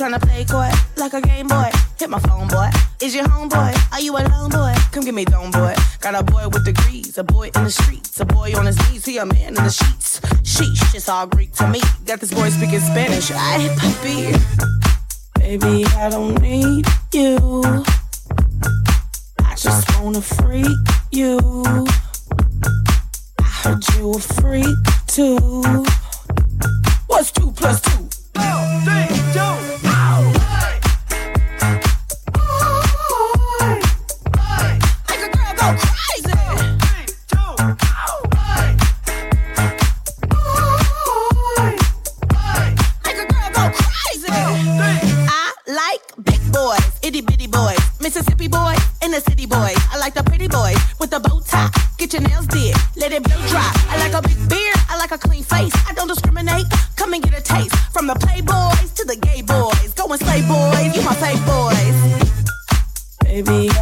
You tryna play coy like a game boy? Hit my phone, boy. Is your homeboy? Are you alone, boy? Come get me dome, boy. Got a boy with degrees, a boy in the streets, a boy on his knees, he a man in the sheets. Sheesh, it's all Greek to me. Got this boy speaking Spanish. I hit puppy.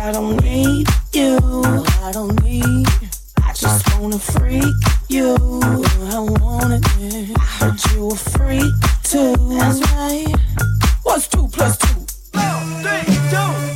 I don't need you. I don't need. I just wanna freak you. I don't want it. I heard you a freak too. That's right. What's two plus two? Well, two.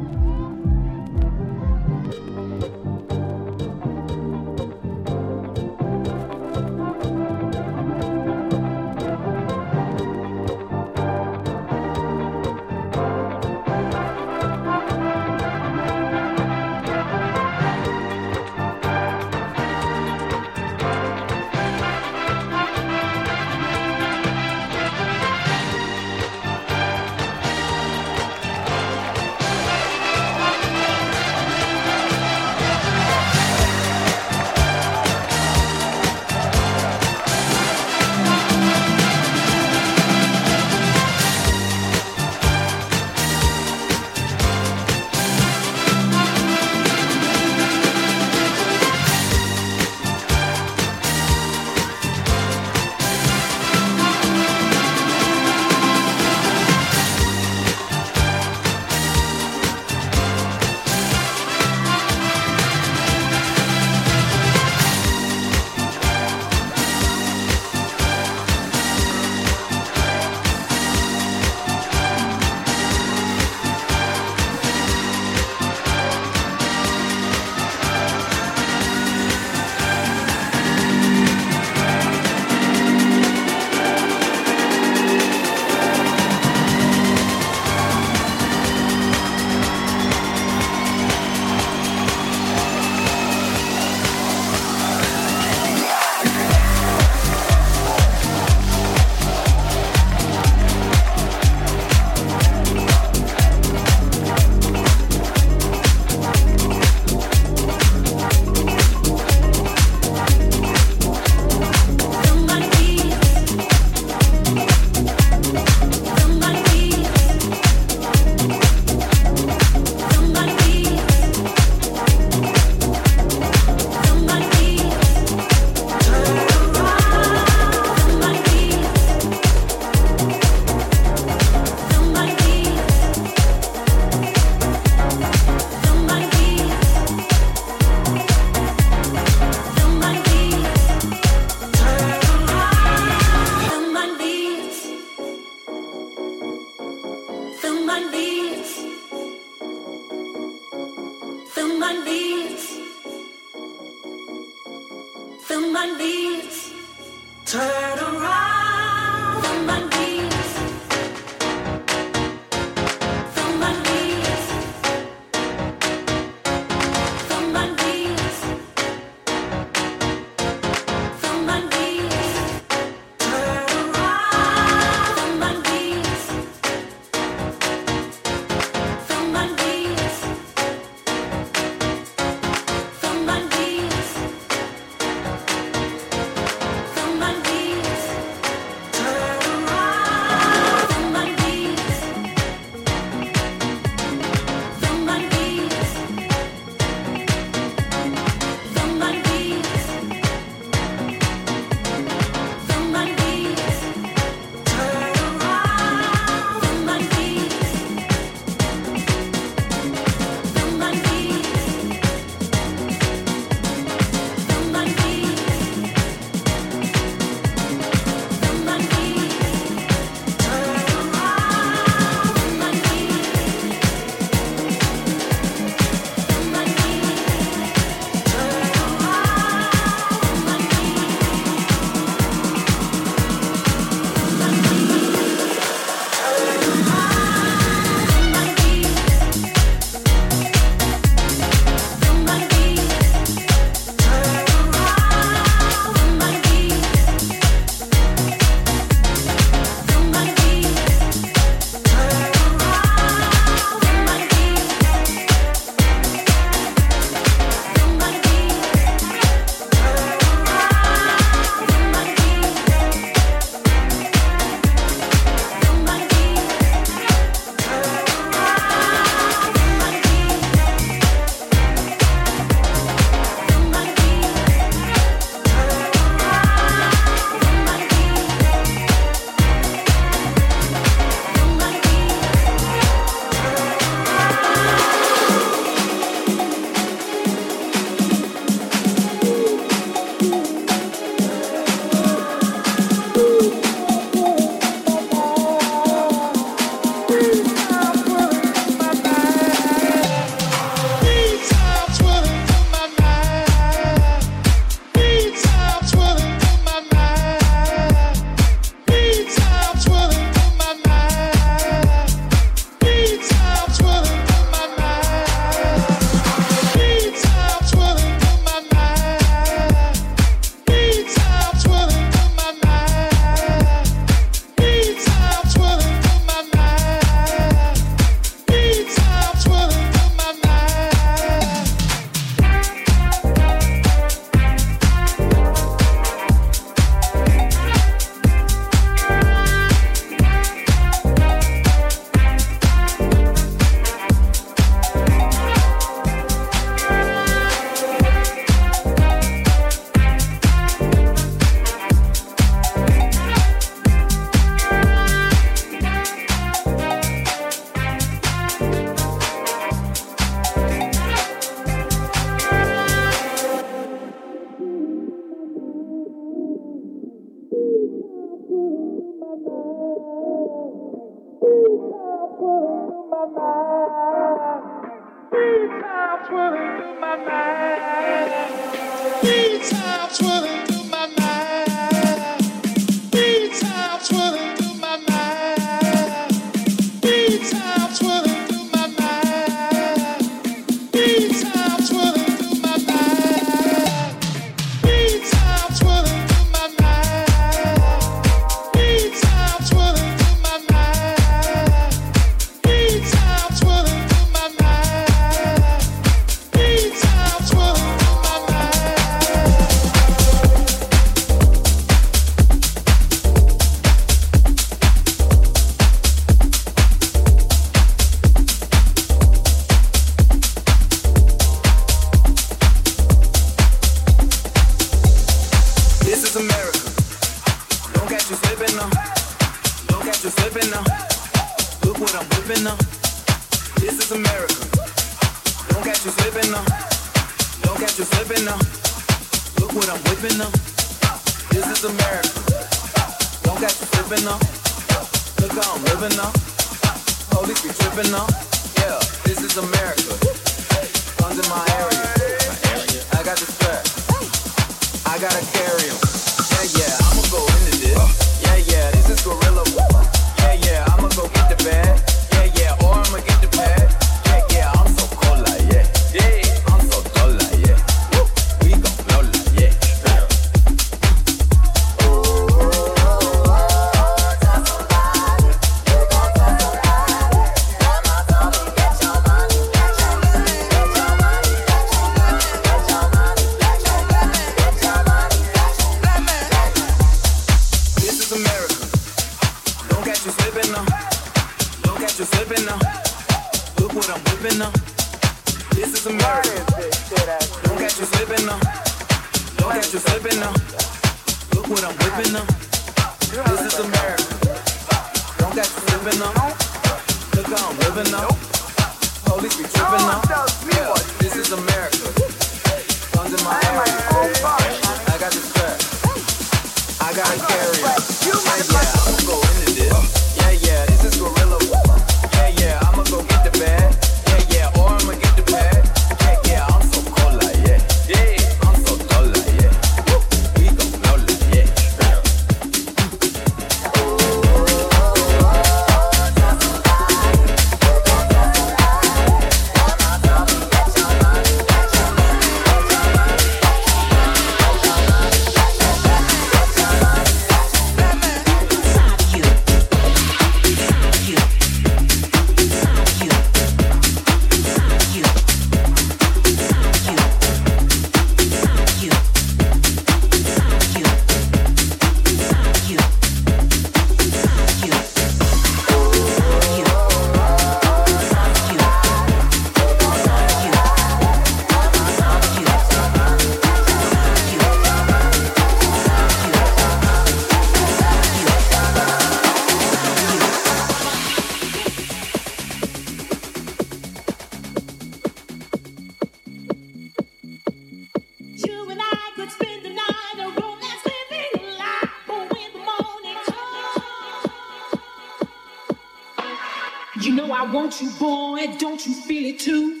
You, boy. Don't you feel it too?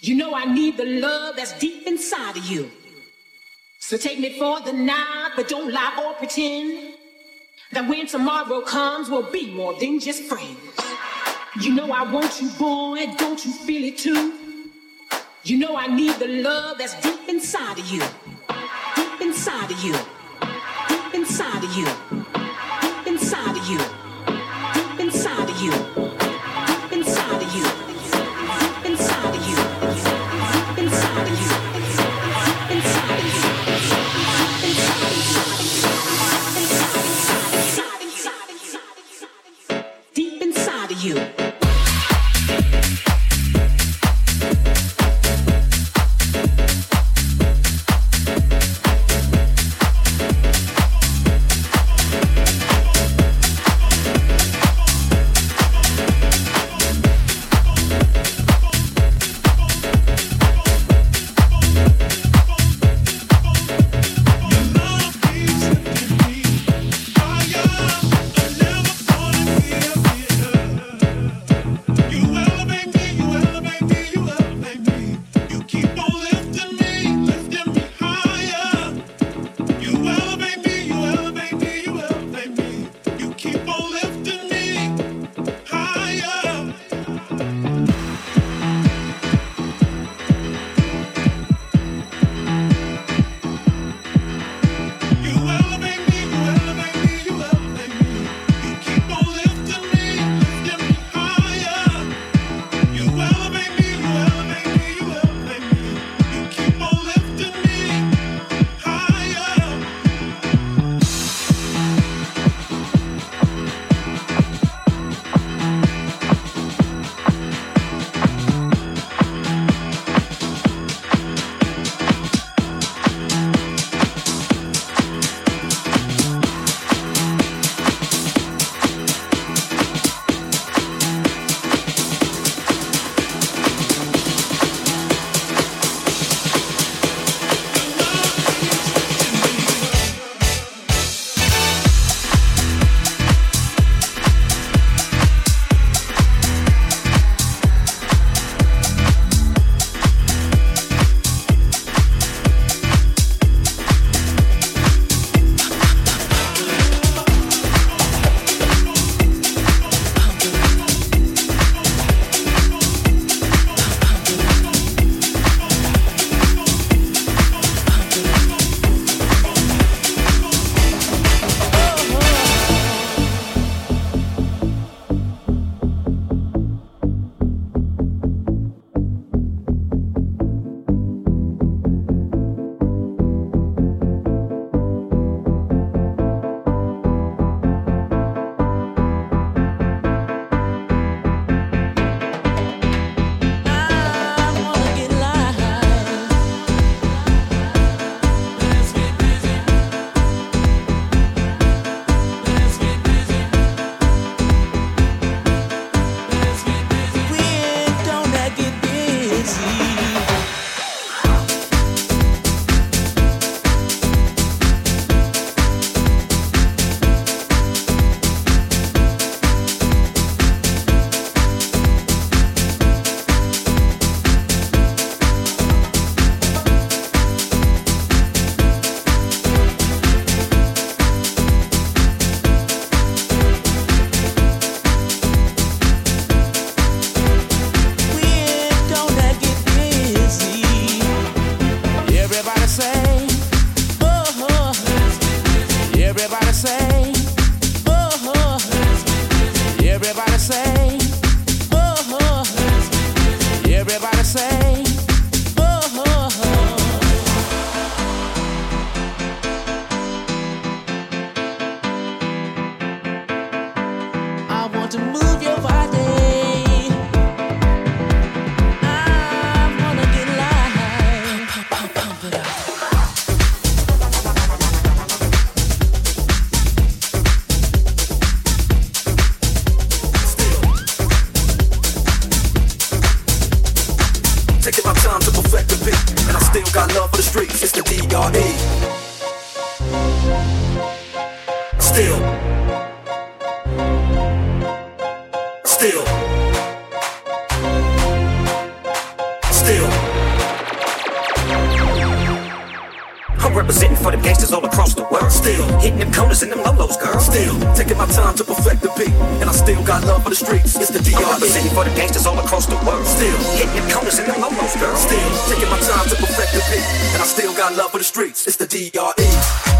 You know I need the love that's deep inside of you. So take me for the night, but don't lie or pretend that when tomorrow comes, we'll be more than just friends. You know I want you, boy. Don't you feel it too? You know I need the love that's deep inside of you. Deep inside of you. Deep inside of you. Deep inside of you. Deep inside of you. keep on all across the world. Still hitting them corners and them lows, girl. Still taking my time to perfect the beat, and I still got love for the streets. It's the DR. representing for the gangsters all across the world. Still hitting them corners and them lows, girl. Still taking my time to perfect the beat, and I still got love for the streets. It's the DRE.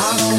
Uh.